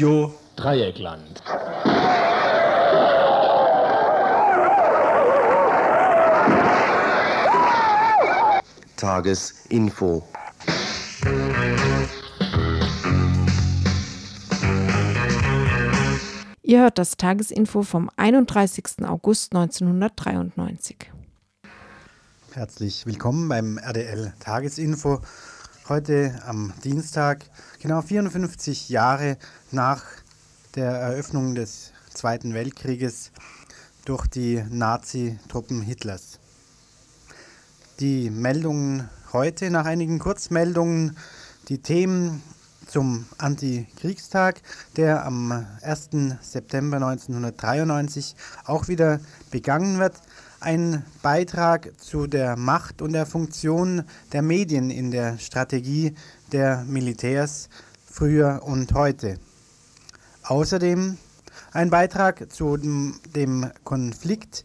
Radio Dreieckland. Tagesinfo. Ihr hört das Tagesinfo vom 31. August 1993. Herzlich willkommen beim RDL Tagesinfo. Heute am Dienstag, genau 54 Jahre nach der Eröffnung des Zweiten Weltkrieges durch die Nazi-Truppen Hitlers. Die Meldungen heute, nach einigen Kurzmeldungen, die Themen zum Antikriegstag, der am 1. September 1993 auch wieder begangen wird. Ein Beitrag zu der Macht und der Funktion der Medien in der Strategie der Militärs früher und heute. Außerdem ein Beitrag zu dem Konflikt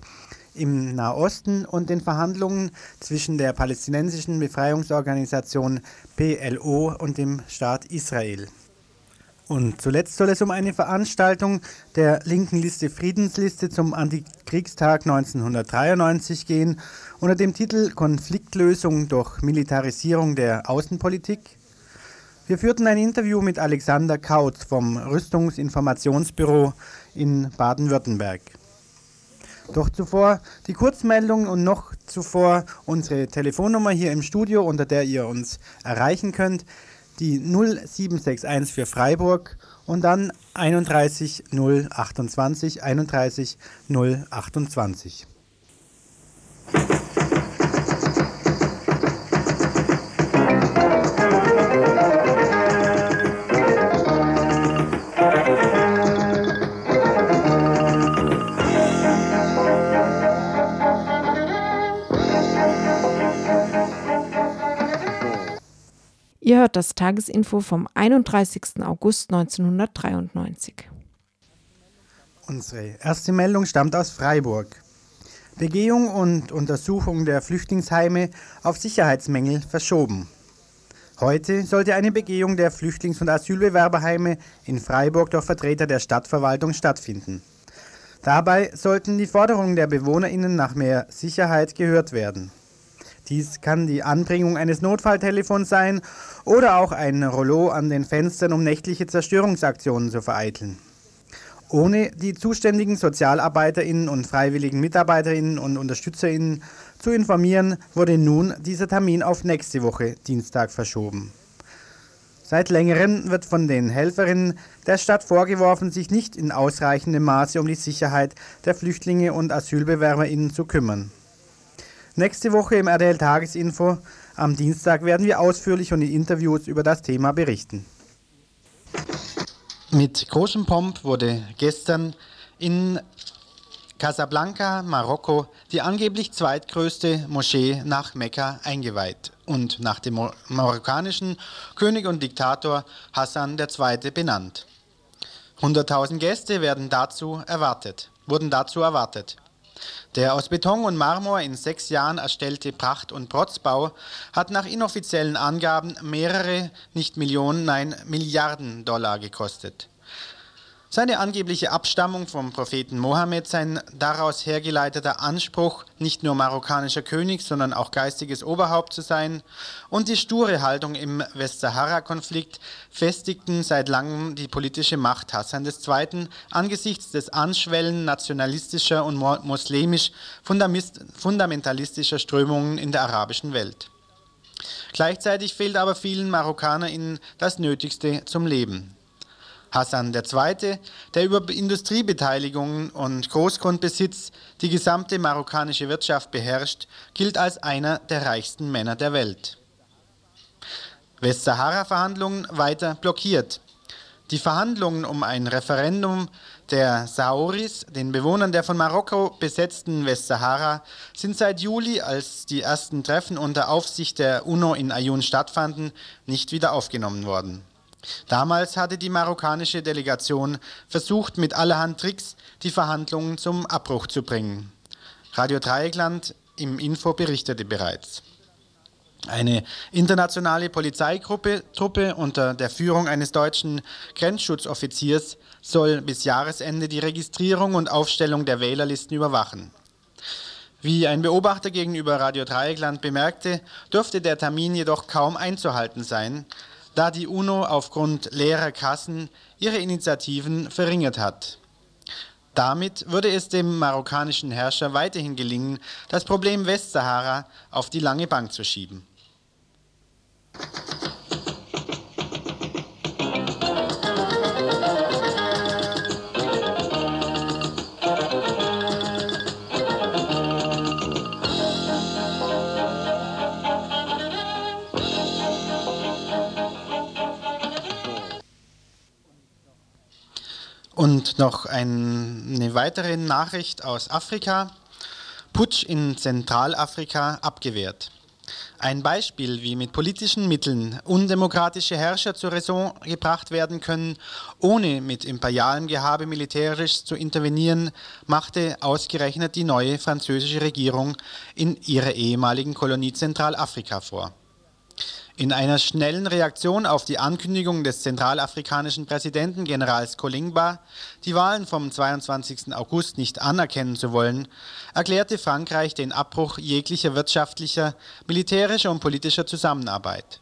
im Nahosten und den Verhandlungen zwischen der palästinensischen Befreiungsorganisation PLO und dem Staat Israel. Und zuletzt soll es um eine Veranstaltung der linken Liste Friedensliste zum Antikriegstag 1993 gehen, unter dem Titel Konfliktlösung durch Militarisierung der Außenpolitik. Wir führten ein Interview mit Alexander Kautz vom Rüstungsinformationsbüro in Baden-Württemberg. Doch zuvor die Kurzmeldung und noch zuvor unsere Telefonnummer hier im Studio, unter der ihr uns erreichen könnt, die 0761 für Freiburg und dann 31 028 31 028. Das Tagesinfo vom 31. August 1993. Unsere erste Meldung stammt aus Freiburg. Begehung und Untersuchung der Flüchtlingsheime auf Sicherheitsmängel verschoben. Heute sollte eine Begehung der Flüchtlings- und Asylbewerberheime in Freiburg durch Vertreter der Stadtverwaltung stattfinden. Dabei sollten die Forderungen der BewohnerInnen nach mehr Sicherheit gehört werden. Dies kann die Anbringung eines Notfalltelefons sein oder auch ein Rollo an den Fenstern, um nächtliche Zerstörungsaktionen zu vereiteln. Ohne die zuständigen SozialarbeiterInnen und freiwilligen MitarbeiterInnen und UnterstützerInnen zu informieren, wurde nun dieser Termin auf nächste Woche Dienstag verschoben. Seit längerem wird von den Helferinnen der Stadt vorgeworfen, sich nicht in ausreichendem Maße um die Sicherheit der Flüchtlinge und AsylbewerberInnen zu kümmern. Nächste Woche im RDL Tagesinfo am Dienstag werden wir ausführlich und in Interviews über das Thema berichten. Mit großem Pomp wurde gestern in Casablanca, Marokko, die angeblich zweitgrößte Moschee nach Mekka eingeweiht und nach dem marokkanischen König und Diktator Hassan II. benannt. 100.000 Gäste werden dazu erwartet, wurden dazu erwartet. Der aus Beton und Marmor in sechs Jahren erstellte Pracht- und Protzbau hat nach inoffiziellen Angaben mehrere, nicht Millionen, nein Milliarden Dollar gekostet. Seine angebliche Abstammung vom Propheten Mohammed, sein daraus hergeleiteter Anspruch, nicht nur marokkanischer König, sondern auch geistiges Oberhaupt zu sein und die sture Haltung im Westsahara-Konflikt festigten seit langem die politische Macht Hassan II. angesichts des Anschwellen nationalistischer und muslimisch fundamentalistischer Strömungen in der arabischen Welt. Gleichzeitig fehlt aber vielen MarokkanerInnen das Nötigste zum Leben. Hassan II., der über Industriebeteiligungen und Großgrundbesitz die gesamte marokkanische Wirtschaft beherrscht, gilt als einer der reichsten Männer der Welt. Westsahara-Verhandlungen weiter blockiert. Die Verhandlungen um ein Referendum der Saoris, den Bewohnern der von Marokko besetzten Westsahara, sind seit Juli, als die ersten Treffen unter Aufsicht der UNO in Ayun stattfanden, nicht wieder aufgenommen worden. Damals hatte die marokkanische Delegation versucht, mit allerhand Tricks die Verhandlungen zum Abbruch zu bringen. Radio Dreieckland im Info berichtete bereits. Eine internationale Polizeigruppe Truppe unter der Führung eines deutschen Grenzschutzoffiziers soll bis Jahresende die Registrierung und Aufstellung der Wählerlisten überwachen. Wie ein Beobachter gegenüber Radio Dreieckland bemerkte, dürfte der Termin jedoch kaum einzuhalten sein, da die UNO aufgrund leerer Kassen ihre Initiativen verringert hat. Damit würde es dem marokkanischen Herrscher weiterhin gelingen, das Problem Westsahara auf die lange Bank zu schieben. Und noch eine weitere Nachricht aus Afrika. Putsch in Zentralafrika abgewehrt. Ein Beispiel, wie mit politischen Mitteln undemokratische Herrscher zur Raison gebracht werden können, ohne mit imperialem Gehabe militärisch zu intervenieren, machte ausgerechnet die neue französische Regierung in ihrer ehemaligen Kolonie Zentralafrika vor. In einer schnellen Reaktion auf die Ankündigung des zentralafrikanischen Präsidenten Generals Kolingba, die Wahlen vom 22. August nicht anerkennen zu wollen, erklärte Frankreich den Abbruch jeglicher wirtschaftlicher, militärischer und politischer Zusammenarbeit.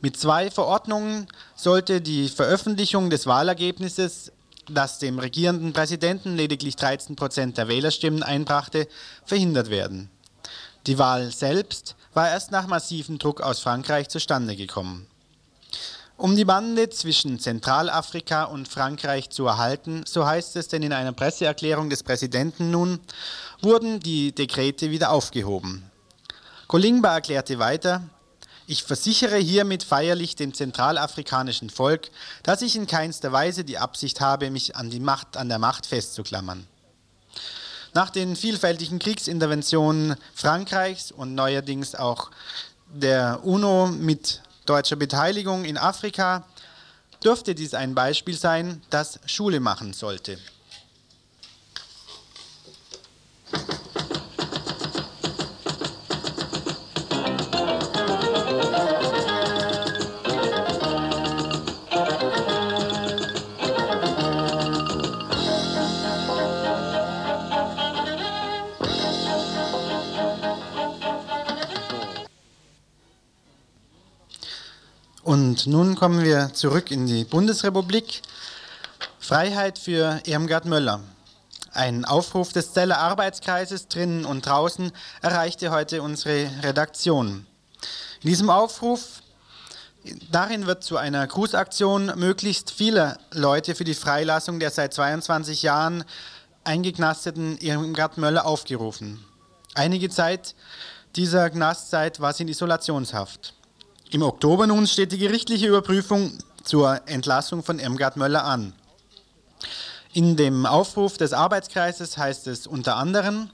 Mit zwei Verordnungen sollte die Veröffentlichung des Wahlergebnisses, das dem regierenden Präsidenten lediglich 13 Prozent der Wählerstimmen einbrachte, verhindert werden. Die Wahl selbst war erst nach massivem Druck aus Frankreich zustande gekommen. Um die Bande zwischen Zentralafrika und Frankreich zu erhalten, so heißt es denn in einer Presseerklärung des Präsidenten nun, wurden die Dekrete wieder aufgehoben. Kolingba erklärte weiter, ich versichere hiermit feierlich dem zentralafrikanischen Volk, dass ich in keinster Weise die Absicht habe, mich an, die Macht, an der Macht festzuklammern. Nach den vielfältigen Kriegsinterventionen Frankreichs und neuerdings auch der UNO mit deutscher Beteiligung in Afrika dürfte dies ein Beispiel sein, das Schule machen sollte. Und nun kommen wir zurück in die Bundesrepublik. Freiheit für Irmgard Möller. Ein Aufruf des Zeller Arbeitskreises drinnen und draußen erreichte heute unsere Redaktion. In diesem Aufruf, darin wird zu einer Grußaktion möglichst viele Leute für die Freilassung der seit 22 Jahren eingeknasteten Irmgard Möller aufgerufen. Einige Zeit dieser Knastzeit war sie in Isolationshaft. Im Oktober nun steht die gerichtliche Überprüfung zur Entlassung von Irmgard Möller an. In dem Aufruf des Arbeitskreises heißt es unter anderem,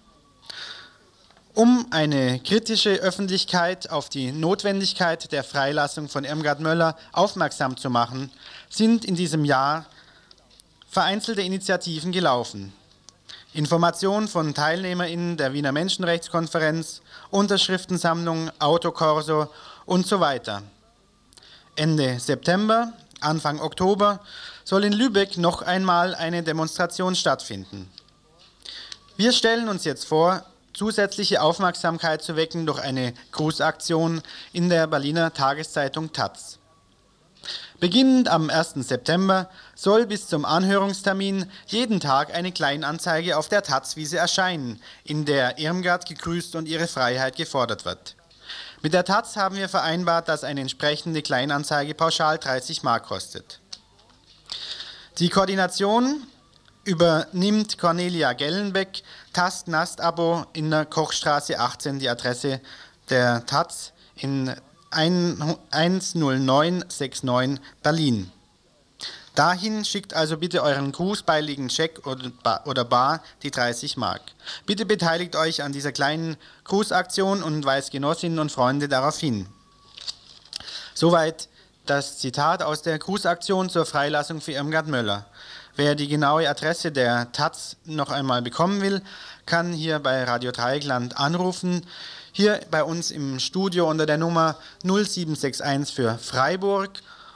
um eine kritische Öffentlichkeit auf die Notwendigkeit der Freilassung von Irmgard Möller aufmerksam zu machen, sind in diesem Jahr vereinzelte Initiativen gelaufen. Information von TeilnehmerInnen der Wiener Menschenrechtskonferenz, Unterschriftensammlung, Autokorso und so weiter. Ende September, Anfang Oktober soll in Lübeck noch einmal eine Demonstration stattfinden. Wir stellen uns jetzt vor, zusätzliche Aufmerksamkeit zu wecken durch eine Grußaktion in der Berliner Tageszeitung Taz. Beginnend am 1. September soll bis zum Anhörungstermin jeden Tag eine Kleinanzeige auf der Taz-Wiese erscheinen, in der Irmgard gegrüßt und ihre Freiheit gefordert wird. Mit der Taz haben wir vereinbart, dass eine entsprechende Kleinanzeige pauschal 30 Mark kostet. Die Koordination übernimmt Cornelia Gellenbeck, Tast-Nast-Abo in der Kochstraße 18, die Adresse der Taz in 10969 Berlin. Dahin schickt also bitte euren grußbeiligen Scheck oder Bar die 30 Mark. Bitte beteiligt euch an dieser kleinen Grußaktion und weist Genossinnen und Freunde darauf hin. Soweit das Zitat aus der Grußaktion zur Freilassung für Irmgard Möller. Wer die genaue Adresse der Taz noch einmal bekommen will, kann hier bei Radio Dreieckland anrufen. hier bei uns im Studio unter der Nummer 0761 für Freiburg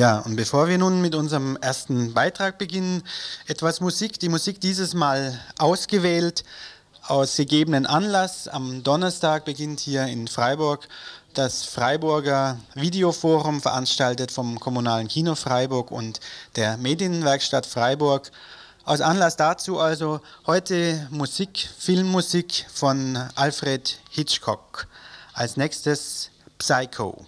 Ja, und bevor wir nun mit unserem ersten Beitrag beginnen, etwas Musik. Die Musik dieses Mal ausgewählt aus gegebenen Anlass. Am Donnerstag beginnt hier in Freiburg das Freiburger Videoforum, veranstaltet vom Kommunalen Kino Freiburg und der Medienwerkstatt Freiburg. Aus Anlass dazu also heute Musik, Filmmusik von Alfred Hitchcock. Als nächstes Psycho.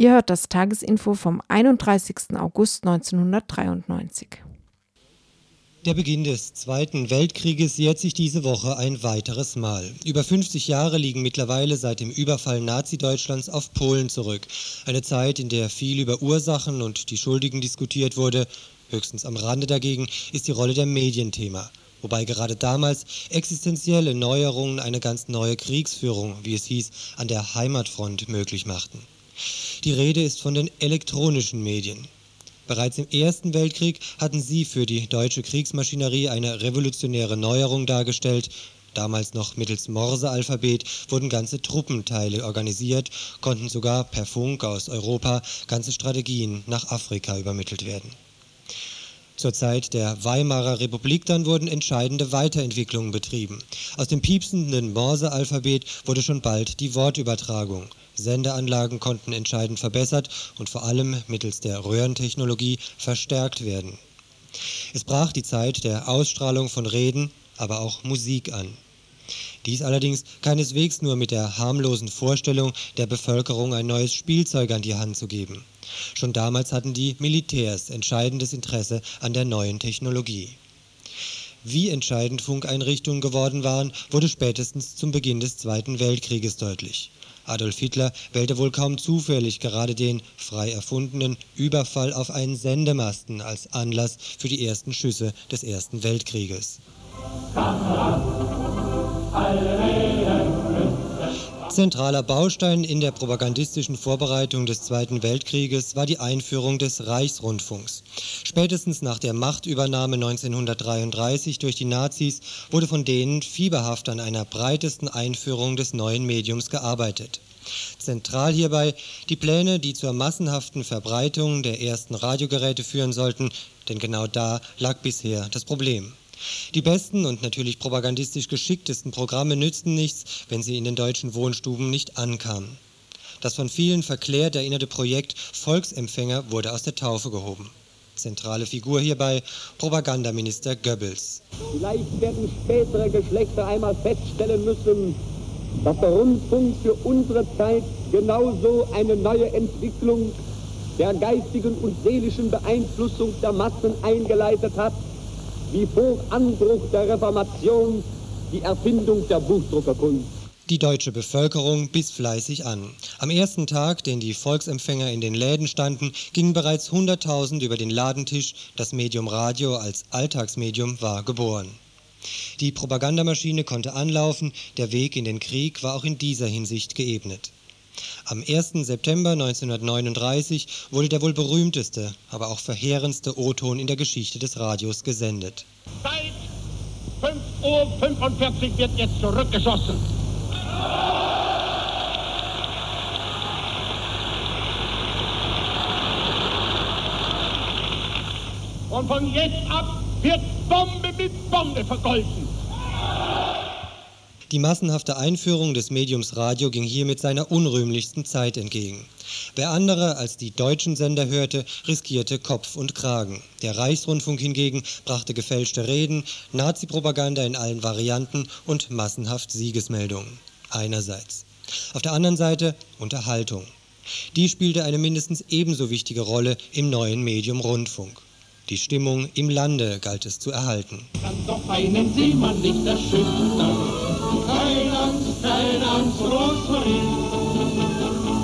Ihr hört das Tagesinfo vom 31. August 1993. Der Beginn des Zweiten Weltkrieges jährt sich diese Woche ein weiteres Mal. Über 50 Jahre liegen mittlerweile seit dem Überfall Nazi-Deutschlands auf Polen zurück. Eine Zeit, in der viel über Ursachen und die Schuldigen diskutiert wurde. Höchstens am Rande dagegen ist die Rolle der Medien Thema. wobei gerade damals existenzielle Neuerungen eine ganz neue Kriegsführung, wie es hieß, an der Heimatfront möglich machten. Die Rede ist von den elektronischen Medien. Bereits im Ersten Weltkrieg hatten sie für die deutsche Kriegsmaschinerie eine revolutionäre Neuerung dargestellt. Damals noch mittels Morsealphabet wurden ganze Truppenteile organisiert, konnten sogar per Funk aus Europa ganze Strategien nach Afrika übermittelt werden. Zur Zeit der Weimarer Republik dann wurden entscheidende Weiterentwicklungen betrieben. Aus dem piepsenden Morsealphabet wurde schon bald die Wortübertragung. Sendeanlagen konnten entscheidend verbessert und vor allem mittels der Röhrentechnologie verstärkt werden. Es brach die Zeit der Ausstrahlung von Reden, aber auch Musik an. Dies allerdings keineswegs nur mit der harmlosen Vorstellung, der Bevölkerung ein neues Spielzeug an die Hand zu geben. Schon damals hatten die Militärs entscheidendes Interesse an der neuen Technologie. Wie entscheidend Funkeinrichtungen geworden waren, wurde spätestens zum Beginn des Zweiten Weltkrieges deutlich. Adolf Hitler wählte wohl kaum zufällig gerade den frei erfundenen Überfall auf einen Sendemasten als Anlass für die ersten Schüsse des Ersten Weltkrieges. Zentraler Baustein in der propagandistischen Vorbereitung des Zweiten Weltkrieges war die Einführung des Reichsrundfunks. Spätestens nach der Machtübernahme 1933 durch die Nazis wurde von denen fieberhaft an einer breitesten Einführung des neuen Mediums gearbeitet. Zentral hierbei die Pläne, die zur massenhaften Verbreitung der ersten Radiogeräte führen sollten, denn genau da lag bisher das Problem. Die besten und natürlich propagandistisch geschicktesten Programme nützten nichts, wenn sie in den deutschen Wohnstuben nicht ankamen. Das von vielen verklärt erinnerte Projekt Volksempfänger wurde aus der Taufe gehoben. Zentrale Figur hierbei Propagandaminister Goebbels. Vielleicht werden spätere Geschlechter einmal feststellen müssen, dass der Rundfunk für unsere Zeit genauso eine neue Entwicklung der geistigen und seelischen Beeinflussung der Massen eingeleitet hat, wie vor Anbruch der Reformation die Erfindung der Buchdruckerkunst. Die deutsche Bevölkerung biss fleißig an. Am ersten Tag, den die Volksempfänger in den Läden standen, gingen bereits 100.000 über den Ladentisch. Das Medium Radio als Alltagsmedium war geboren. Die Propagandamaschine konnte anlaufen, der Weg in den Krieg war auch in dieser Hinsicht geebnet. Am 1. September 1939 wurde der wohl berühmteste, aber auch verheerendste O-Ton in der Geschichte des Radios gesendet. Seit 5.45 Uhr wird jetzt zurückgeschossen. Und von jetzt ab wird Bombe mit Bombe vergolten. Die massenhafte Einführung des Mediums Radio ging hiermit seiner unrühmlichsten Zeit entgegen. Wer andere als die deutschen Sender hörte, riskierte Kopf und Kragen. Der Reichsrundfunk hingegen brachte gefälschte Reden, Nazi-Propaganda in allen Varianten und massenhaft Siegesmeldungen. Einerseits. Auf der anderen Seite Unterhaltung. Die spielte eine mindestens ebenso wichtige Rolle im neuen Medium Rundfunk. Die Stimmung im Lande galt es zu erhalten. Kann doch einen Seemann nicht erschüttern. Kein Angst, kein Angst, Rosmarin.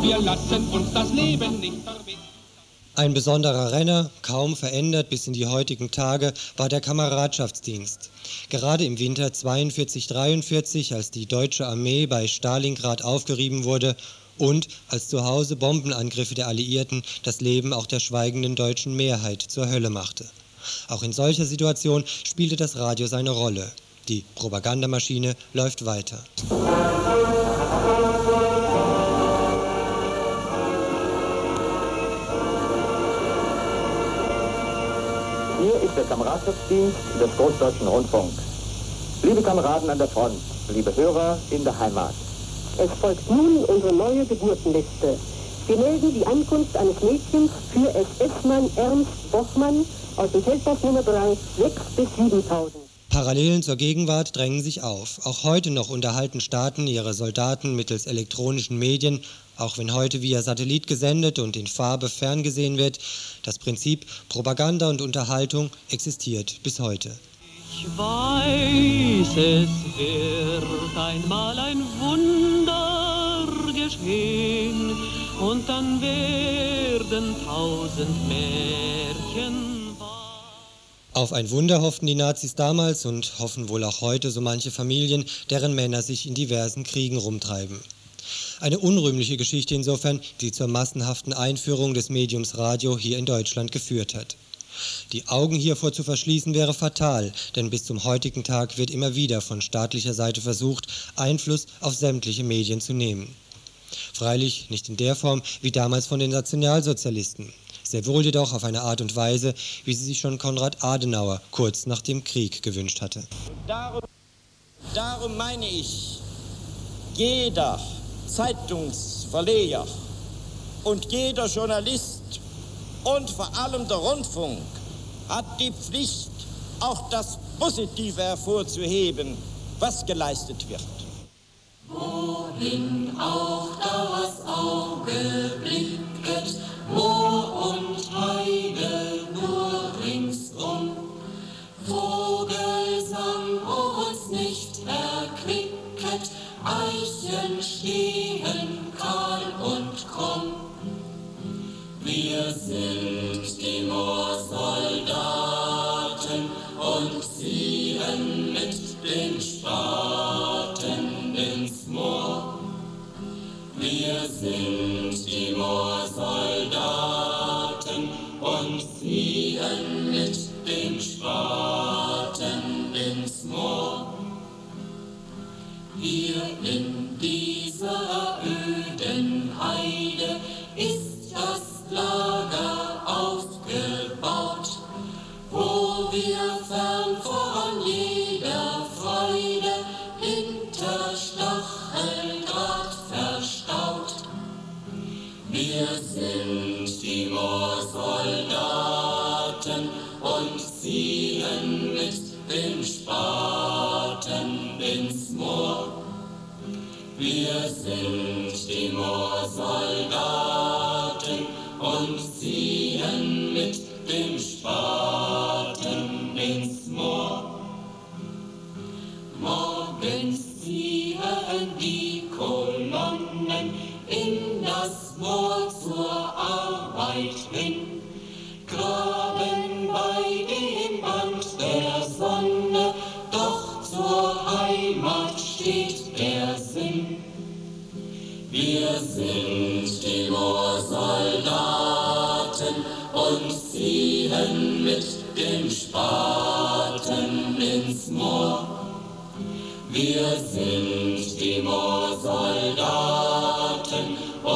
Wir lassen uns das Leben nicht verbinden. Ein besonderer Renner, kaum verändert bis in die heutigen Tage, war der Kameradschaftsdienst. Gerade im Winter 42-43, als die deutsche Armee bei Stalingrad aufgerieben wurde und als zu Hause Bombenangriffe der Alliierten das Leben auch der schweigenden deutschen Mehrheit zur Hölle machte. Auch in solcher Situation spielte das Radio seine Rolle. Die Propagandamaschine läuft weiter. Hier ist der Kameradschaftsdienst des Großdeutschen Rundfunks. Liebe Kameraden an der Front, liebe Hörer in der Heimat. Es folgt nun unsere neue Geburtenliste. Wir melden die Ankunft eines Mädchens für SS-Mann Ernst Bochmann aus dem Feldpass Nummer 3, 6 bis 7000. Parallelen zur Gegenwart drängen sich auf. Auch heute noch unterhalten Staaten ihre Soldaten mittels elektronischen Medien, auch wenn heute via Satellit gesendet und in Farbe ferngesehen wird. Das Prinzip Propaganda und Unterhaltung existiert bis heute. Ich weiß, es wird einmal ein Wunder geschehen und dann werden tausend Märchen wahr. Auf ein Wunder hofften die Nazis damals und hoffen wohl auch heute so manche Familien, deren Männer sich in diversen Kriegen rumtreiben. Eine unrühmliche Geschichte insofern, die zur massenhaften Einführung des Mediums Radio hier in Deutschland geführt hat. Die Augen hiervor zu verschließen wäre fatal, denn bis zum heutigen Tag wird immer wieder von staatlicher Seite versucht, Einfluss auf sämtliche Medien zu nehmen. Freilich nicht in der Form wie damals von den Nationalsozialisten, sehr wohl jedoch auf eine Art und Weise, wie sie sich schon Konrad Adenauer kurz nach dem Krieg gewünscht hatte. Darum, darum meine ich, jeder Zeitungsverleger und jeder Journalist und vor allem der Rundfunk hat die Pflicht, auch das Positive hervorzuheben, was geleistet wird. Wohin auch das Auge blicket,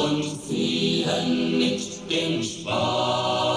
und ziehen mit dem Spaten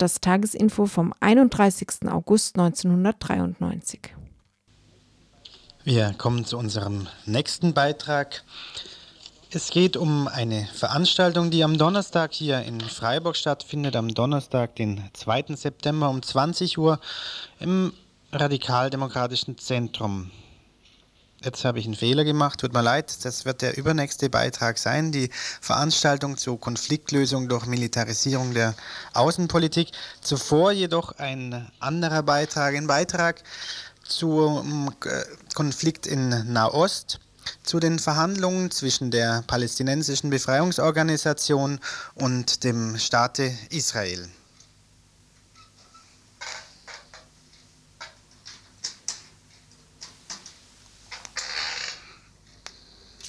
Das Tagesinfo vom 31. August 1993. Wir kommen zu unserem nächsten Beitrag. Es geht um eine Veranstaltung, die am Donnerstag hier in Freiburg stattfindet, am Donnerstag, den 2. September um 20 Uhr im Radikaldemokratischen Zentrum. Jetzt habe ich einen Fehler gemacht, tut mir leid, das wird der übernächste Beitrag sein, die Veranstaltung zur Konfliktlösung durch Militarisierung der Außenpolitik. Zuvor jedoch ein anderer Beitrag, ein Beitrag zum äh, Konflikt in Nahost. zu den Verhandlungen zwischen der palästinensischen Befreiungsorganisation und dem Staate Israel.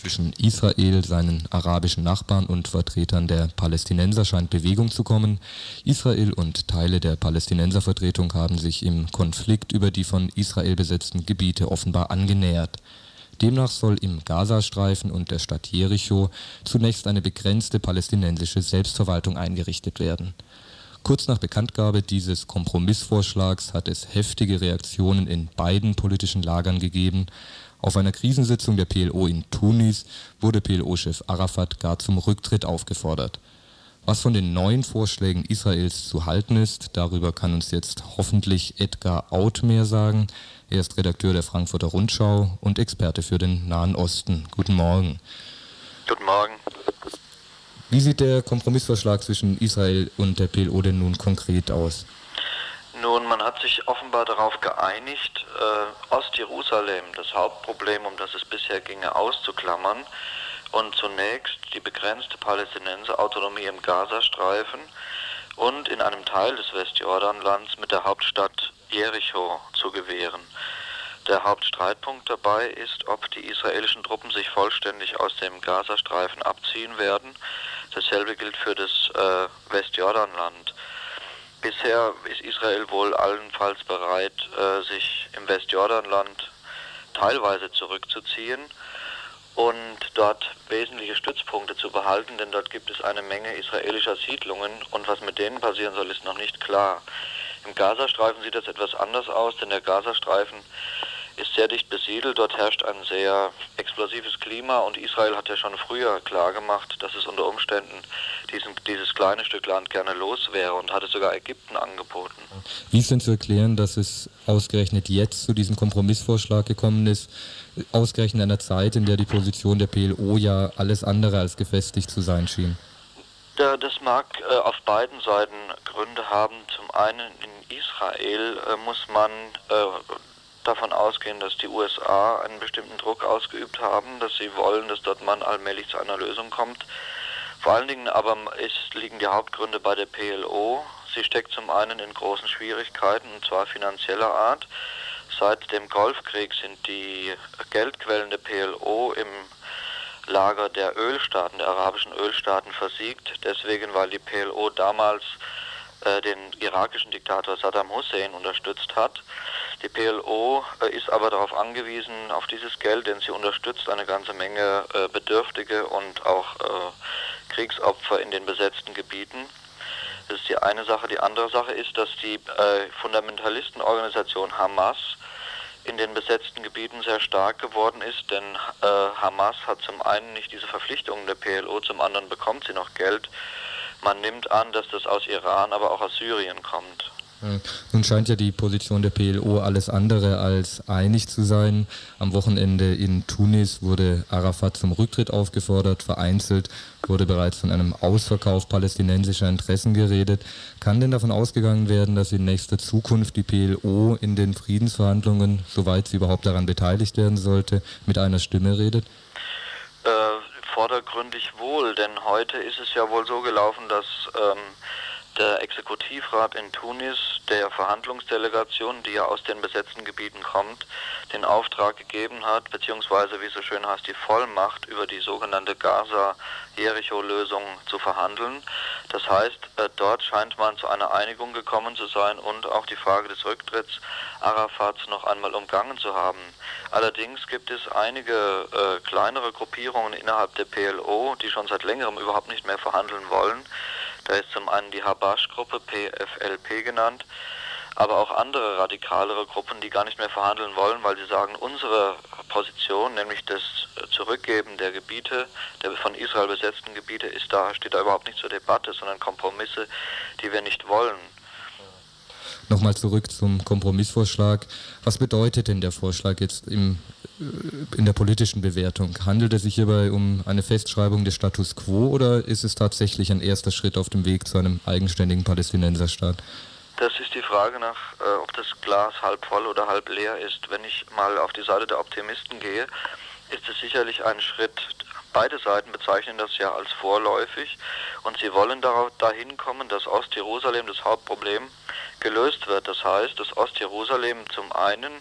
Zwischen Israel, seinen arabischen Nachbarn und Vertretern der Palästinenser scheint Bewegung zu kommen. Israel und Teile der Palästinenservertretung haben sich im Konflikt über die von Israel besetzten Gebiete offenbar angenähert. Demnach soll im Gazastreifen und der Stadt Jericho zunächst eine begrenzte palästinensische Selbstverwaltung eingerichtet werden. Kurz nach Bekanntgabe dieses Kompromissvorschlags hat es heftige Reaktionen in beiden politischen Lagern gegeben. Auf einer Krisensitzung der PLO in Tunis wurde PLO-Chef Arafat gar zum Rücktritt aufgefordert. Was von den neuen Vorschlägen Israels zu halten ist, darüber kann uns jetzt hoffentlich Edgar Out mehr sagen. Er ist Redakteur der Frankfurter Rundschau und Experte für den Nahen Osten. Guten Morgen. Guten Morgen. Wie sieht der Kompromissvorschlag zwischen Israel und der PLO denn nun konkret aus? Nun, man hat sich offenbar darauf geeinigt, äh, Ostjerusalem, das Hauptproblem, um das es bisher ginge, auszuklammern und zunächst die begrenzte Palästinenserautonomie im Gazastreifen und in einem Teil des Westjordanlands mit der Hauptstadt Jericho zu gewähren. Der Hauptstreitpunkt dabei ist, ob die israelischen Truppen sich vollständig aus dem Gazastreifen abziehen werden. Dasselbe gilt für das äh, Westjordanland. Bisher ist Israel wohl allenfalls bereit, äh, sich im Westjordanland teilweise zurückzuziehen und dort wesentliche Stützpunkte zu behalten, denn dort gibt es eine Menge israelischer Siedlungen und was mit denen passieren soll, ist noch nicht klar. Im Gazastreifen sieht das etwas anders aus, denn der Gazastreifen ist sehr dicht besiedelt, dort herrscht ein sehr explosives Klima und Israel hat ja schon früher klargemacht, dass es unter Umständen diesen, dieses kleine Stück Land gerne los wäre und hat es sogar Ägypten angeboten. Wie ist denn zu erklären, dass es ausgerechnet jetzt zu diesem Kompromissvorschlag gekommen ist, ausgerechnet in einer Zeit, in der die Position der PLO ja alles andere als gefestigt zu sein schien? Das mag äh, auf beiden Seiten Gründe haben. Zum einen in Israel äh, muss man äh, davon ausgehen, dass die USA einen bestimmten Druck ausgeübt haben, dass sie wollen, dass dort man allmählich zu einer Lösung kommt. Vor allen Dingen aber ist, liegen die Hauptgründe bei der PLO. Sie steckt zum einen in großen Schwierigkeiten, und zwar finanzieller Art. Seit dem Golfkrieg sind die Geldquellen der PLO im Lager der Ölstaaten, der arabischen Ölstaaten versiegt. Deswegen, weil die PLO damals äh, den irakischen Diktator Saddam Hussein unterstützt hat. Die PLO äh, ist aber darauf angewiesen, auf dieses Geld, denn sie unterstützt eine ganze Menge äh, Bedürftige und auch äh, Kriegsopfer in den besetzten Gebieten. Das ist die eine Sache. Die andere Sache ist, dass die äh, Fundamentalistenorganisation Hamas in den besetzten Gebieten sehr stark geworden ist, denn äh, Hamas hat zum einen nicht diese Verpflichtungen der PLO, zum anderen bekommt sie noch Geld. Man nimmt an, dass das aus Iran, aber auch aus Syrien kommt. Nun scheint ja die Position der PLO alles andere als einig zu sein. Am Wochenende in Tunis wurde Arafat zum Rücktritt aufgefordert. Vereinzelt wurde bereits von einem Ausverkauf palästinensischer Interessen geredet. Kann denn davon ausgegangen werden, dass in nächster Zukunft die PLO in den Friedensverhandlungen, soweit sie überhaupt daran beteiligt werden sollte, mit einer Stimme redet? Äh, vordergründig wohl, denn heute ist es ja wohl so gelaufen, dass ähm, der Exekutivrat in Tunis der Verhandlungsdelegation, die ja aus den besetzten Gebieten kommt, den Auftrag gegeben hat, beziehungsweise wie so schön heißt, die Vollmacht über die sogenannte Gaza-Jericho-Lösung zu verhandeln. Das heißt, äh, dort scheint man zu einer Einigung gekommen zu sein und auch die Frage des Rücktritts Arafats noch einmal umgangen zu haben. Allerdings gibt es einige äh, kleinere Gruppierungen innerhalb der PLO, die schon seit längerem überhaupt nicht mehr verhandeln wollen. Da ist zum einen die Habash-Gruppe, PFLP genannt, aber auch andere radikalere Gruppen, die gar nicht mehr verhandeln wollen, weil sie sagen, unsere Position, nämlich das Zurückgeben der Gebiete, der von Israel besetzten Gebiete, ist da, steht da überhaupt nicht zur Debatte, sondern Kompromisse, die wir nicht wollen. Nochmal zurück zum Kompromissvorschlag. Was bedeutet denn der Vorschlag jetzt im, äh, in der politischen Bewertung? Handelt es sich hierbei um eine Festschreibung des Status quo oder ist es tatsächlich ein erster Schritt auf dem Weg zu einem eigenständigen Palästinenserstaat? Das ist die Frage nach, äh, ob das Glas halb voll oder halb leer ist. Wenn ich mal auf die Seite der Optimisten gehe, ist es sicherlich ein Schritt. Beide Seiten bezeichnen das ja als vorläufig und sie wollen darauf, dahin kommen, dass Ostjerusalem das Hauptproblem gelöst wird. Das heißt, dass Ostjerusalem zum einen,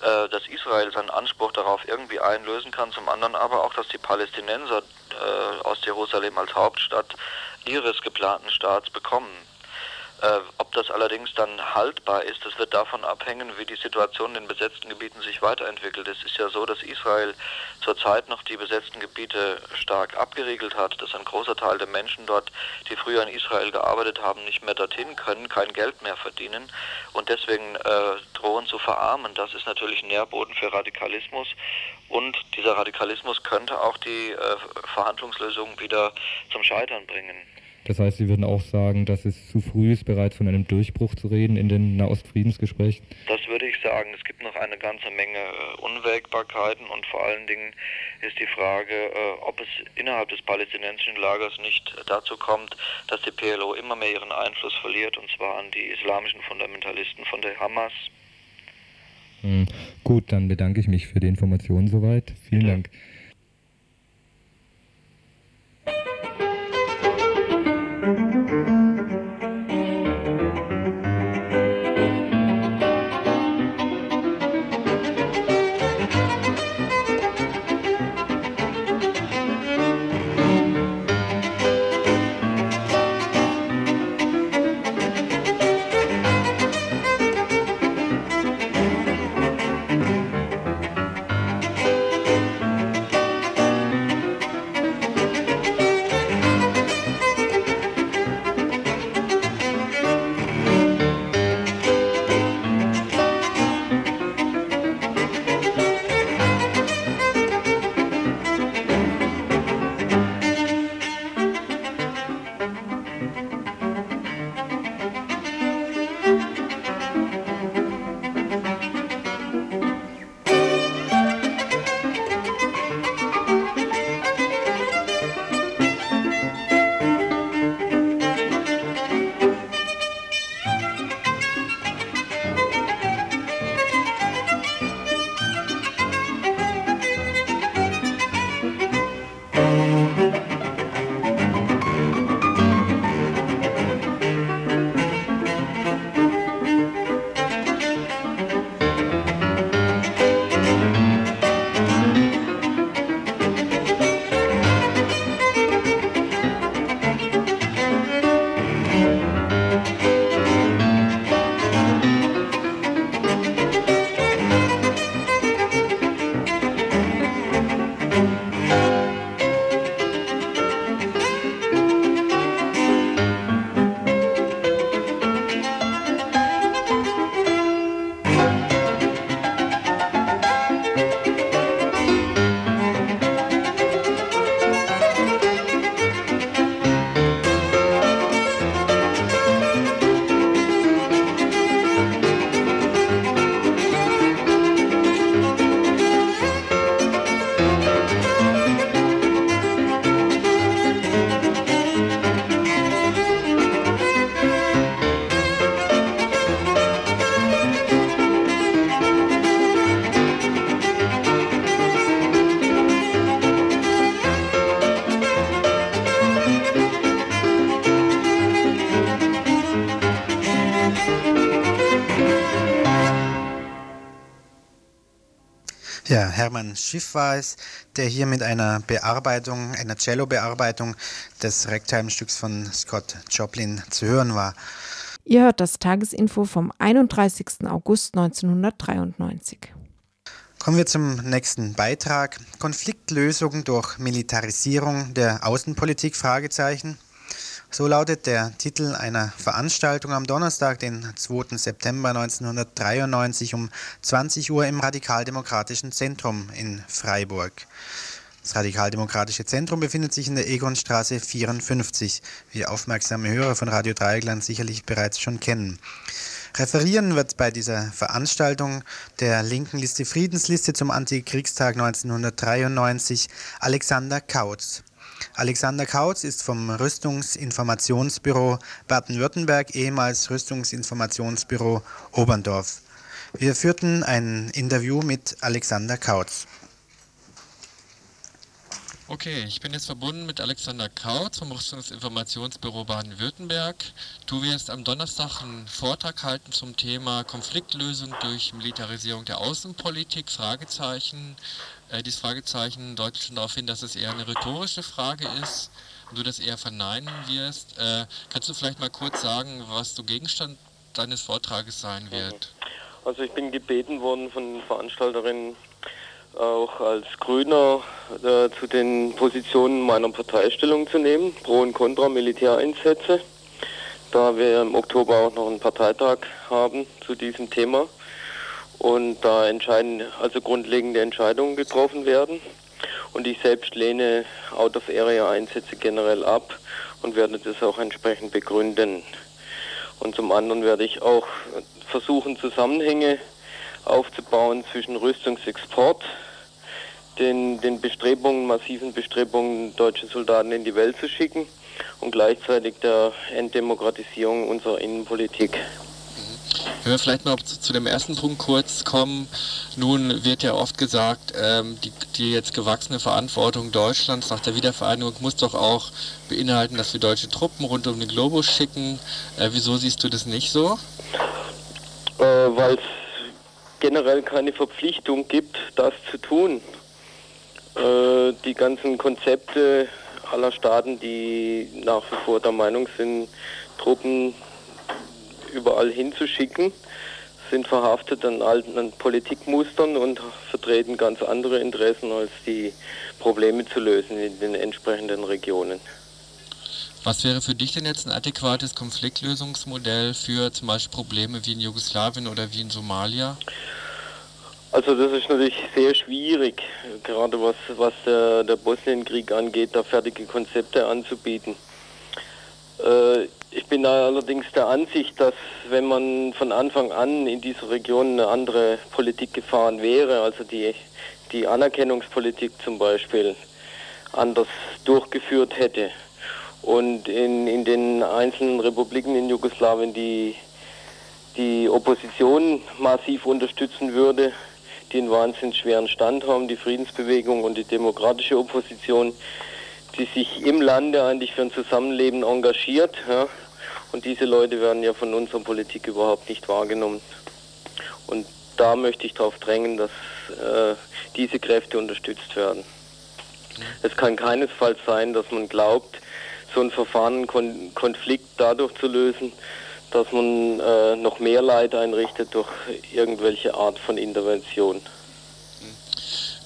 äh, dass Israel seinen Anspruch darauf irgendwie einlösen kann, zum anderen aber auch, dass die Palästinenser äh, Ostjerusalem als Hauptstadt ihres geplanten Staats bekommen. Äh, ob das allerdings dann haltbar ist, das wird davon abhängen, wie die Situation in den besetzten Gebieten sich weiterentwickelt. Es ist ja so, dass Israel zurzeit noch die besetzten Gebiete stark abgeriegelt hat, dass ein großer Teil der Menschen dort, die früher in Israel gearbeitet haben, nicht mehr dorthin können, kein Geld mehr verdienen und deswegen äh, drohen zu verarmen. Das ist natürlich Nährboden für Radikalismus und dieser Radikalismus könnte auch die äh, Verhandlungslösung wieder zum Scheitern bringen. Das heißt, Sie würden auch sagen, dass es zu früh ist, bereits von einem Durchbruch zu reden in den Nahostfriedensgesprächen? Das würde ich sagen. Es gibt noch eine ganze Menge äh, Unwägbarkeiten und vor allen Dingen ist die Frage, äh, ob es innerhalb des palästinensischen Lagers nicht dazu kommt, dass die PLO immer mehr ihren Einfluss verliert und zwar an die islamischen Fundamentalisten von der Hamas. Hm. Gut, dann bedanke ich mich für die Informationen soweit. Vielen ja. Dank. Schiff war es, der hier mit einer Bearbeitung, einer Cello-Bearbeitung des Ragtime-Stücks von Scott Joplin zu hören war. Ihr hört das Tagesinfo vom 31. August 1993. Kommen wir zum nächsten Beitrag. Konfliktlösung durch Militarisierung der Außenpolitik? Fragezeichen. So lautet der Titel einer Veranstaltung am Donnerstag, den 2. September 1993 um 20 Uhr im Radikaldemokratischen Zentrum in Freiburg. Das Radikaldemokratische Zentrum befindet sich in der Egonstraße 54, wie aufmerksame Hörer von Radio Dreieckland sicherlich bereits schon kennen. Referieren wird bei dieser Veranstaltung der linken Liste Friedensliste zum Antikriegstag 1993 Alexander Kautz. Alexander Kautz ist vom Rüstungsinformationsbüro Baden-Württemberg, ehemals Rüstungsinformationsbüro Oberndorf. Wir führten ein Interview mit Alexander Kautz. Okay, ich bin jetzt verbunden mit Alexander Kautz vom Rüstungsinformationsbüro Baden-Württemberg. Du wirst am Donnerstag einen Vortrag halten zum Thema Konfliktlösung durch Militarisierung der Außenpolitik, Fragezeichen. Äh, dieses Fragezeichen deutet schon darauf hin, dass es eher eine rhetorische Frage ist und du das eher verneinen wirst. Äh, kannst du vielleicht mal kurz sagen, was so Gegenstand deines Vortrages sein wird? Also ich bin gebeten worden von Veranstalterinnen auch als Grüner äh, zu den Positionen meiner Partei Stellung zu nehmen, pro und contra Militäreinsätze, da wir im Oktober auch noch einen Parteitag haben zu diesem Thema und da entscheiden, also grundlegende Entscheidungen getroffen werden. Und ich selbst lehne Out-of-Area-Einsätze generell ab und werde das auch entsprechend begründen. Und zum anderen werde ich auch versuchen, Zusammenhänge aufzubauen zwischen Rüstungsexport, den, den Bestrebungen, massiven Bestrebungen, deutsche Soldaten in die Welt zu schicken und gleichzeitig der Entdemokratisierung unserer Innenpolitik. Wenn wir vielleicht noch zu, zu, dem ersten Punkt kurz kommen. Nun wird ja oft gesagt, ähm, die, die, jetzt gewachsene Verantwortung Deutschlands nach der Wiedervereinigung muss doch auch beinhalten, dass wir deutsche Truppen rund um den Globus schicken. Äh, wieso siehst du das nicht so? Äh, Weil es generell keine Verpflichtung gibt, das zu tun. Äh, die ganzen Konzepte aller Staaten, die nach wie vor der Meinung sind, Truppen überall hinzuschicken, sind verhaftet an alten Politikmustern und vertreten ganz andere Interessen, als die Probleme zu lösen in den entsprechenden Regionen. Was wäre für dich denn jetzt ein adäquates Konfliktlösungsmodell für zum Beispiel Probleme wie in Jugoslawien oder wie in Somalia? Also das ist natürlich sehr schwierig, gerade was, was der, der Bosnienkrieg angeht, da fertige Konzepte anzubieten. Äh, ich bin allerdings der Ansicht, dass wenn man von Anfang an in dieser Region eine andere Politik gefahren wäre, also die, die Anerkennungspolitik zum Beispiel anders durchgeführt hätte, und in, in den einzelnen Republiken in Jugoslawien die, die Opposition massiv unterstützen würde, die einen wahnsinnig schweren Stand haben, die Friedensbewegung und die demokratische Opposition, die sich im Lande eigentlich für ein Zusammenleben engagiert. Ja, und diese Leute werden ja von unserer Politik überhaupt nicht wahrgenommen. Und da möchte ich darauf drängen, dass äh, diese Kräfte unterstützt werden. Es kann keinesfalls sein, dass man glaubt, so ein Verfahren, Kon Konflikt dadurch zu lösen, dass man äh, noch mehr Leid einrichtet durch irgendwelche Art von Intervention.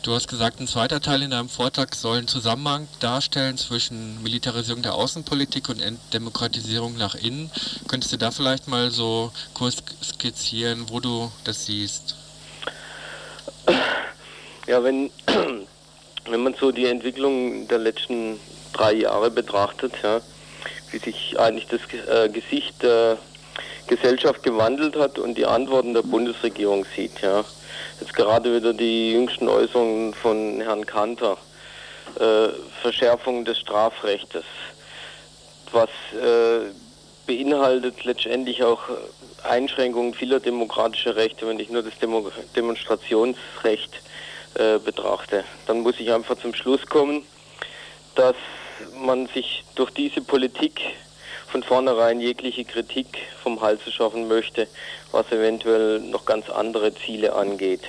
Du hast gesagt, ein zweiter Teil in deinem Vortrag soll einen Zusammenhang darstellen zwischen Militarisierung der Außenpolitik und Demokratisierung nach innen. Könntest du da vielleicht mal so kurz skizzieren, wo du das siehst? Ja, wenn, wenn man so die Entwicklung der letzten drei Jahre betrachtet, ja, wie sich eigentlich das äh, Gesicht der Gesellschaft gewandelt hat und die Antworten der Bundesregierung sieht. Ja. Jetzt gerade wieder die jüngsten Äußerungen von Herrn Kanter, äh, Verschärfung des Strafrechtes, was äh, beinhaltet letztendlich auch Einschränkungen vieler demokratischer Rechte, wenn ich nur das Demo Demonstrationsrecht äh, betrachte. Dann muss ich einfach zum Schluss kommen, dass man sich durch diese Politik von vornherein jegliche Kritik vom Hals schaffen möchte, was eventuell noch ganz andere Ziele angeht,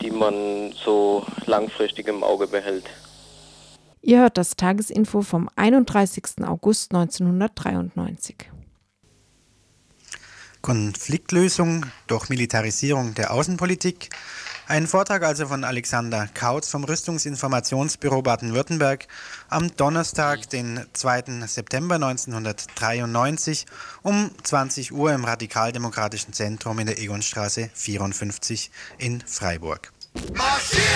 die man so langfristig im Auge behält. Ihr hört das Tagesinfo vom 31. August 1993. Konfliktlösung durch Militarisierung der Außenpolitik ein Vortrag also von Alexander Kautz vom Rüstungsinformationsbüro Baden-Württemberg am Donnerstag, den 2. September 1993 um 20 Uhr im Radikaldemokratischen Zentrum in der Egonstraße 54 in Freiburg. Marschieren!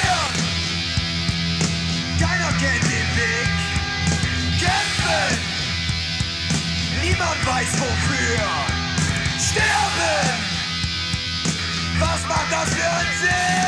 Keiner kennt den Weg. Kämpfen! Niemand weiß wofür. Sterben! Was macht das für einen Sinn?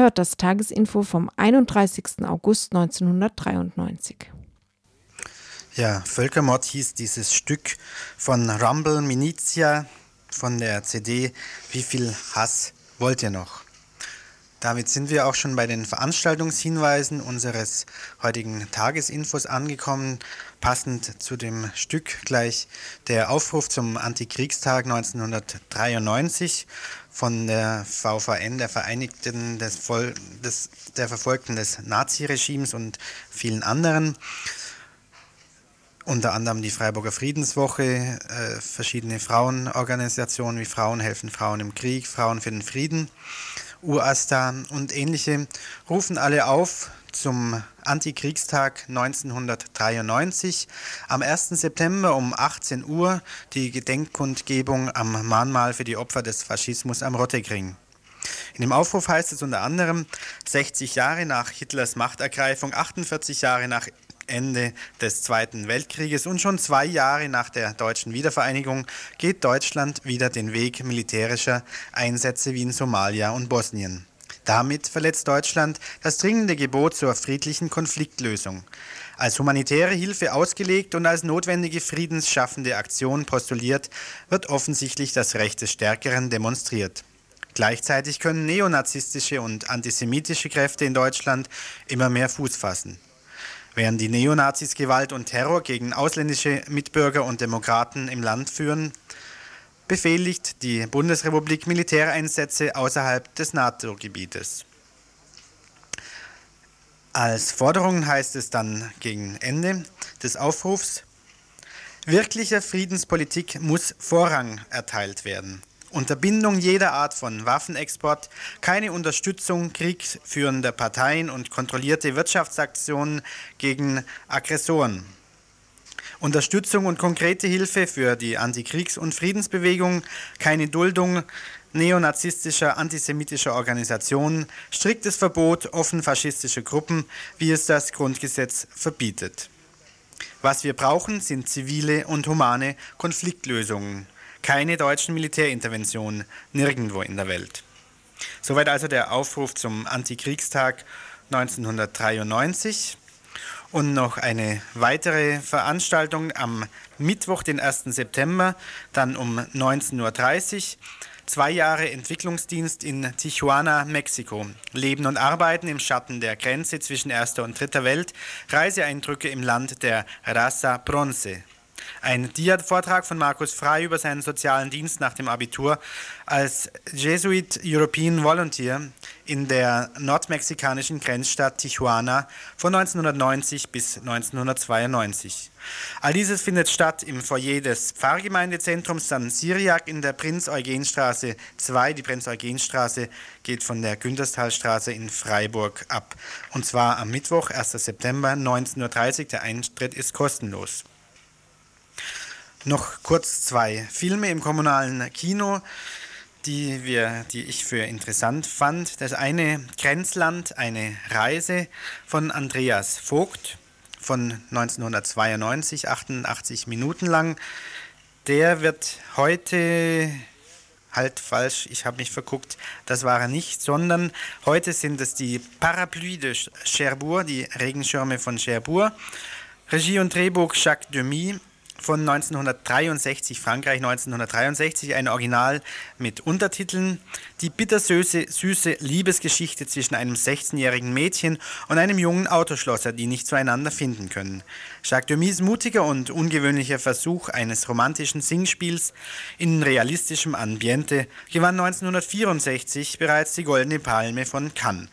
Hört das Tagesinfo vom 31. August 1993. Ja, Völkermord hieß dieses Stück von Rumble Minizia von der CD Wie viel Hass wollt ihr noch? Damit sind wir auch schon bei den Veranstaltungshinweisen unseres heutigen Tagesinfos angekommen. Passend zu dem Stück gleich der Aufruf zum Antikriegstag 1993 von der VVN, der Vereinigten des, Vol des der Verfolgten des Naziregimes und vielen anderen. Unter anderem die Freiburger Friedenswoche, äh, verschiedene Frauenorganisationen wie Frauen helfen Frauen im Krieg, Frauen für den Frieden, UASTA und ähnliche rufen alle auf zum Antikriegstag 1993 am 1. September um 18 Uhr die Gedenkkundgebung am Mahnmal für die Opfer des Faschismus am Rottekring. In dem Aufruf heißt es unter anderem, 60 Jahre nach Hitlers Machtergreifung, 48 Jahre nach Ende des Zweiten Weltkrieges und schon zwei Jahre nach der deutschen Wiedervereinigung geht Deutschland wieder den Weg militärischer Einsätze wie in Somalia und Bosnien. Damit verletzt Deutschland das dringende Gebot zur friedlichen Konfliktlösung. Als humanitäre Hilfe ausgelegt und als notwendige friedensschaffende Aktion postuliert, wird offensichtlich das Recht des Stärkeren demonstriert. Gleichzeitig können neonazistische und antisemitische Kräfte in Deutschland immer mehr Fuß fassen. Während die Neonazis Gewalt und Terror gegen ausländische Mitbürger und Demokraten im Land führen, befehligt die Bundesrepublik Militäreinsätze außerhalb des NATO-Gebietes. Als Forderung heißt es dann gegen Ende des Aufrufs, wirklicher Friedenspolitik muss Vorrang erteilt werden. Unterbindung jeder Art von Waffenexport, keine Unterstützung kriegführender Parteien und kontrollierte Wirtschaftsaktionen gegen Aggressoren. Unterstützung und konkrete Hilfe für die Antikriegs- und Friedensbewegung, keine Duldung neonazistischer, antisemitischer Organisationen, striktes Verbot offen faschistischer Gruppen, wie es das Grundgesetz verbietet. Was wir brauchen, sind zivile und humane Konfliktlösungen, keine deutschen Militärinterventionen nirgendwo in der Welt. Soweit also der Aufruf zum Antikriegstag 1993 und noch eine weitere Veranstaltung am Mittwoch, den 1. September, dann um 19.30 Uhr. Zwei Jahre Entwicklungsdienst in Tijuana, Mexiko. Leben und Arbeiten im Schatten der Grenze zwischen erster und dritter Welt. Reiseeindrücke im Land der Raza Bronze. Ein Dia-Vortrag von Markus Frei über seinen sozialen Dienst nach dem Abitur als Jesuit European Volunteer in der nordmexikanischen Grenzstadt Tijuana von 1990 bis 1992. All dieses findet statt im Foyer des Pfarrgemeindezentrums San Siriak in der Prinz-Eugen-Straße 2. Die Prinz-Eugen-Straße geht von der Günterstalstraße in Freiburg ab. Und zwar am Mittwoch, 1. September, 19.30 Uhr. Der Eintritt ist kostenlos. Noch kurz zwei Filme im kommunalen Kino, die, wir, die ich für interessant fand. Das eine Grenzland, eine Reise von Andreas Vogt von 1992, 88 Minuten lang. Der wird heute halt falsch, ich habe mich verguckt, das war er nicht, sondern heute sind es die Parapluie de Cherbourg, die Regenschirme von Cherbourg. Regie und Drehbuch Jacques Demy, von 1963, Frankreich 1963, ein Original mit Untertiteln. Die bittersüße süße Liebesgeschichte zwischen einem 16-jährigen Mädchen und einem jungen Autoschlosser, die nicht zueinander finden können. Jacques Demys mutiger und ungewöhnlicher Versuch eines romantischen Singspiels in realistischem Ambiente gewann 1964 bereits die Goldene Palme von Cannes.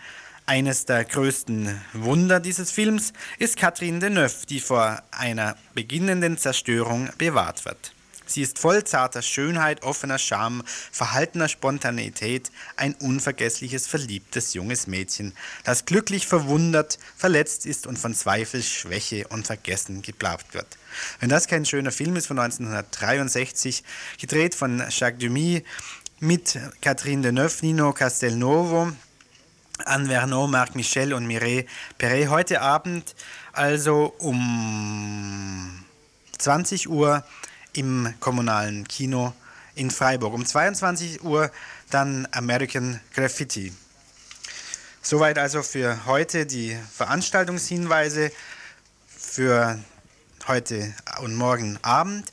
Eines der größten Wunder dieses Films ist Catherine Deneuve, die vor einer beginnenden Zerstörung bewahrt wird. Sie ist voll zarter Schönheit, offener Charme, verhaltener Spontaneität, ein unvergessliches, verliebtes junges Mädchen, das glücklich verwundert, verletzt ist und von Zweifel, Schwäche und Vergessen geplagt wird. Wenn das kein schöner Film ist von 1963, gedreht von Jacques Demy mit Catherine Deneuve, Nino Castelnuovo, Anne Vernot, Marc Michel und Mireille Perret heute Abend also um 20 Uhr im kommunalen Kino in Freiburg. Um 22 Uhr dann American Graffiti. Soweit also für heute die Veranstaltungshinweise für heute und morgen Abend.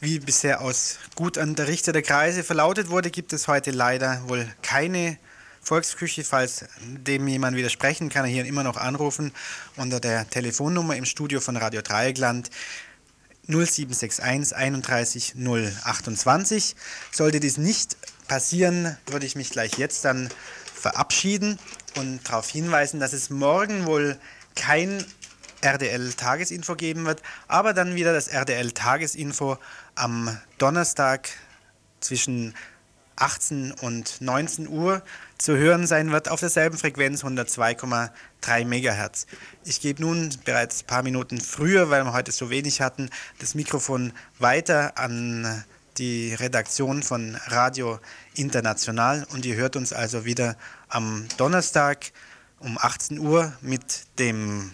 Wie bisher aus gut unterrichteter Kreise verlautet wurde, gibt es heute leider wohl keine Volksküche, falls dem jemand widersprechen, kann er hier immer noch anrufen unter der Telefonnummer im Studio von Radio Dreieckland 0761 31 028. Sollte dies nicht passieren, würde ich mich gleich jetzt dann verabschieden und darauf hinweisen, dass es morgen wohl kein RDL Tagesinfo geben wird, aber dann wieder das RDL Tagesinfo am Donnerstag zwischen 18 und 19 Uhr zu hören sein wird auf derselben Frequenz 102,3 MHz. Ich gebe nun bereits ein paar Minuten früher, weil wir heute so wenig hatten, das Mikrofon weiter an die Redaktion von Radio International und ihr hört uns also wieder am Donnerstag um 18 Uhr mit dem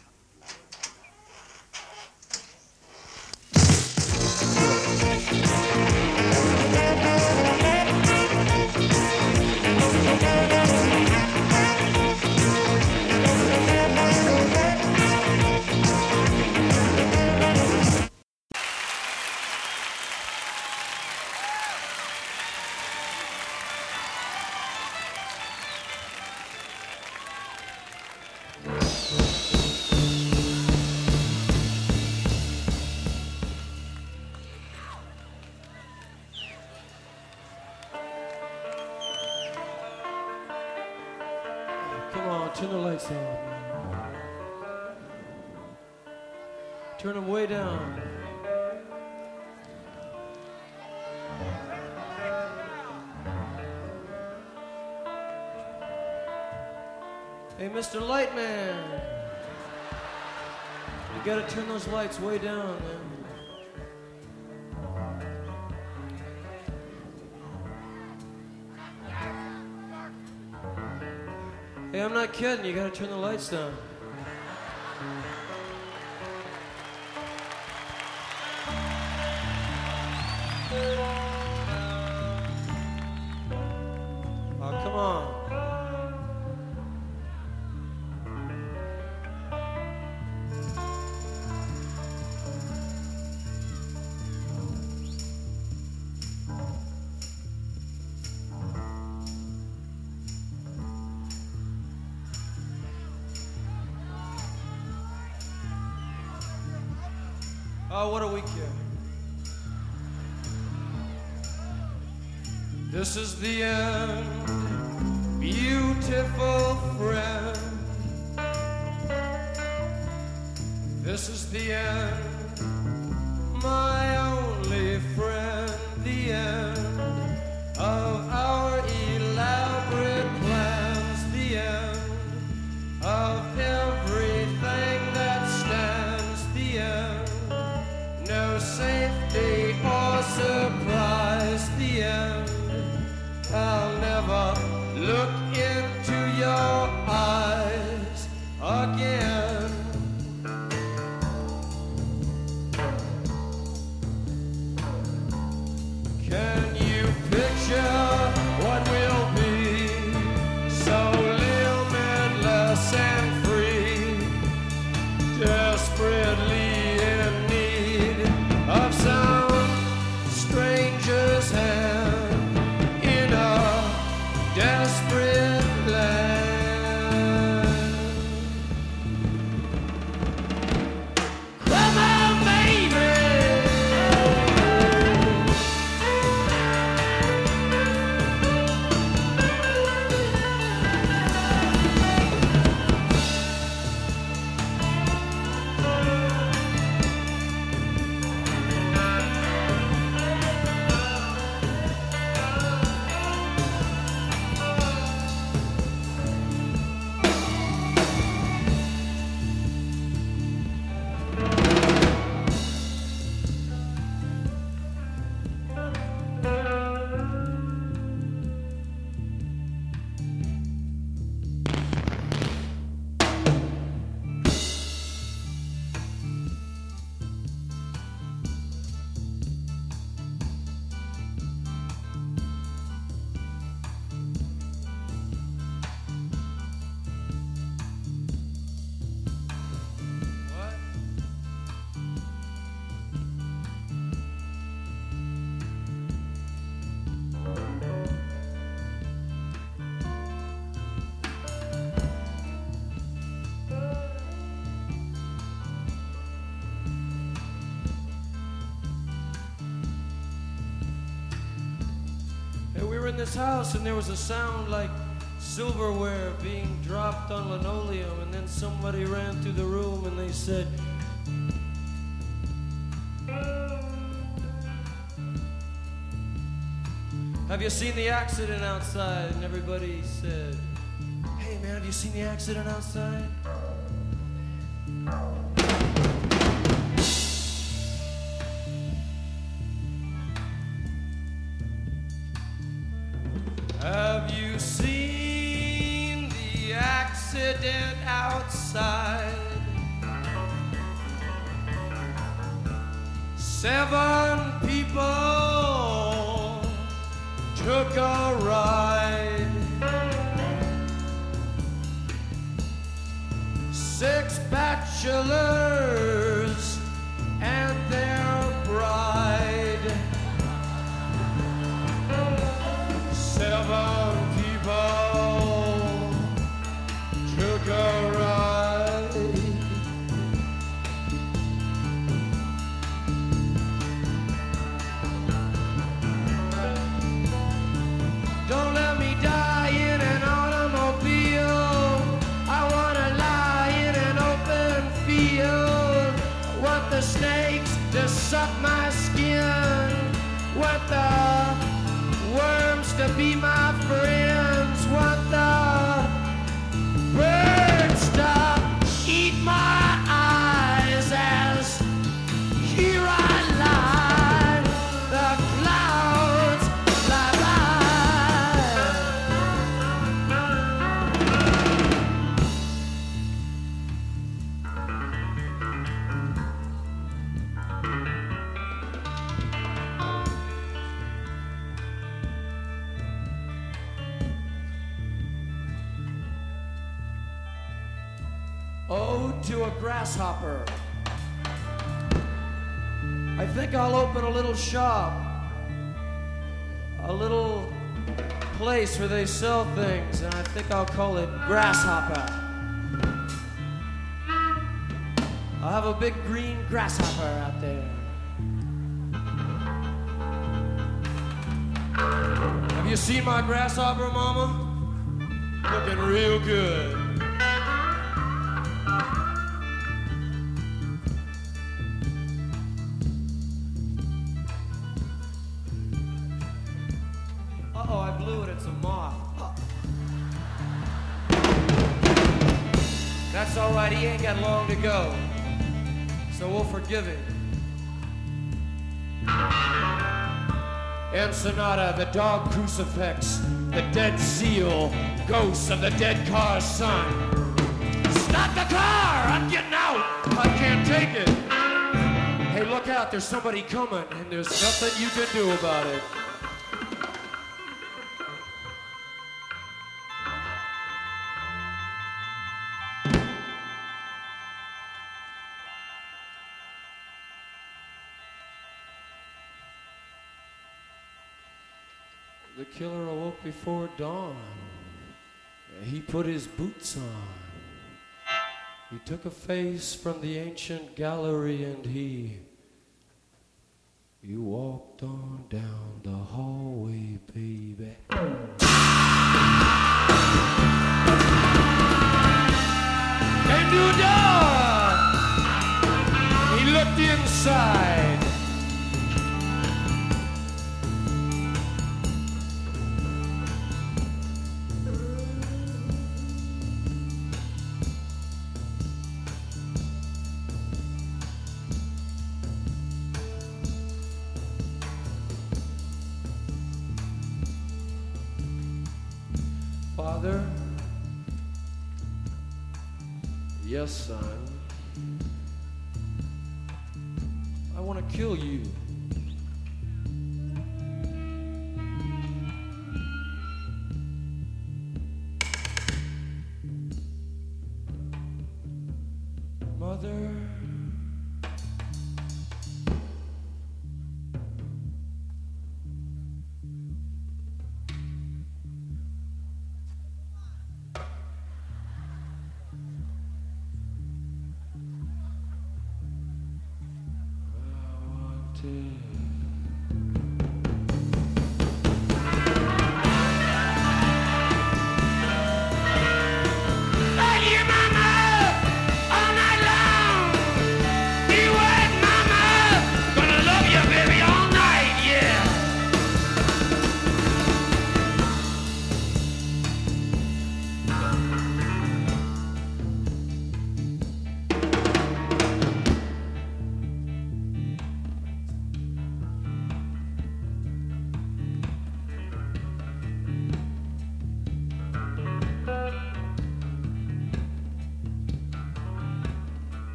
way down. Hey, I'm not kidding. You gotta turn the lights down. Oh, what a week here. This is the end, beautiful friend. This is the end, in this house and there was a sound like silverware being dropped on linoleum, and then somebody ran through the room and they said, Have you seen the accident outside? And everybody said, Hey man, have you seen the accident outside? Little shop, a little place where they sell things, and I think I'll call it Grasshopper. I'll have a big green grasshopper out there. Have you seen my grasshopper, Mama? Looking real good. So we'll. Ensenada, the dog crucifix, the dead seal, ghosts of the dead car's son. Stop the car! I'm getting out! I can't take it! Hey, look out, there's somebody coming, and there's nothing you can do about it. The killer awoke before dawn. He put his boots on. He took a face from the ancient gallery and he. He walked on down the hallway, baby. Came to a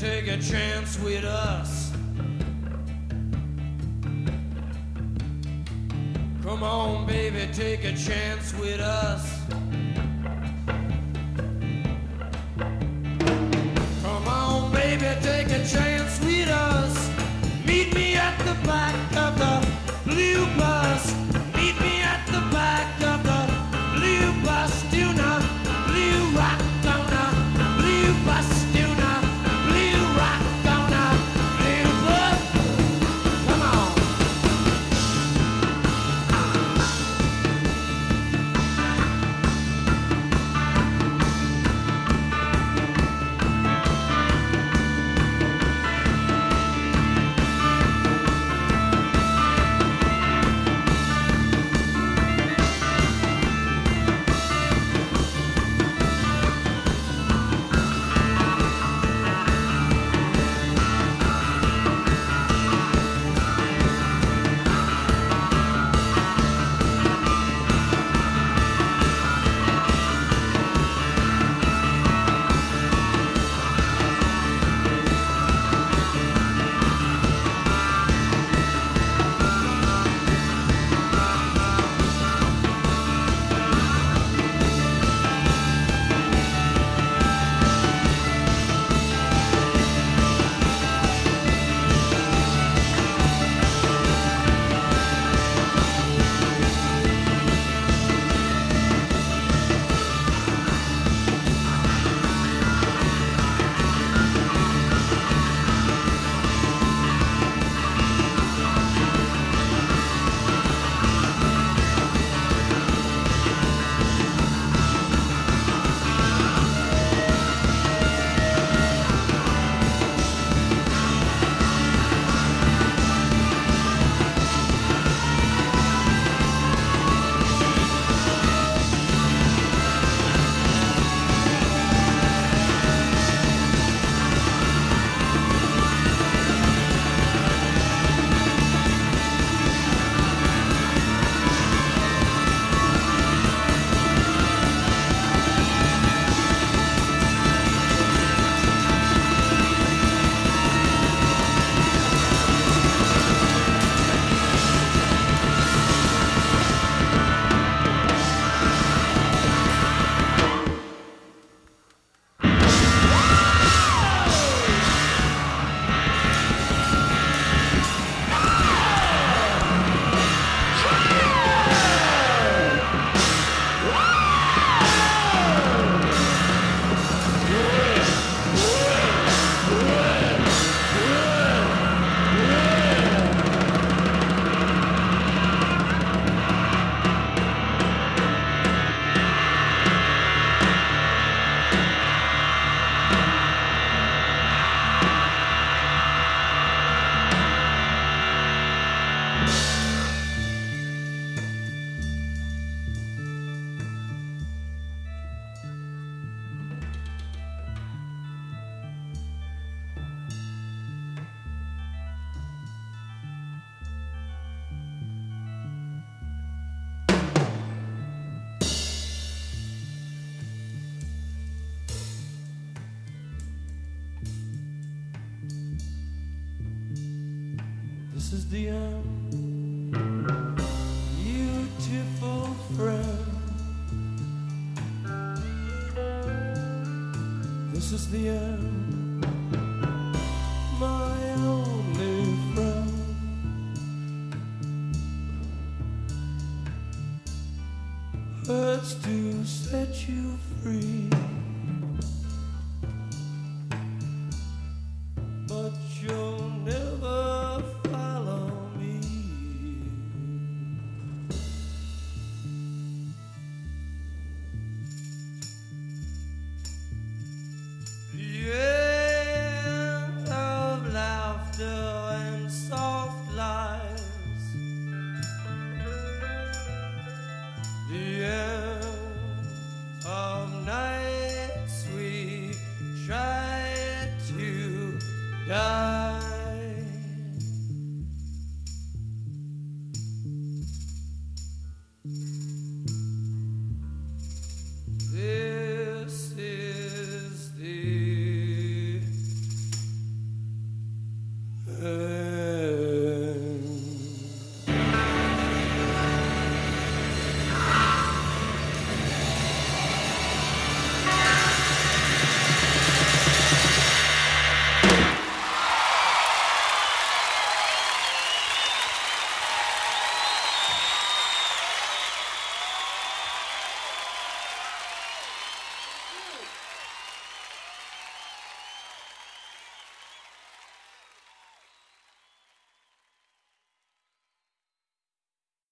take a chance with us. Come on, baby, take a chance with us. This is the end, beautiful friend. This is the end,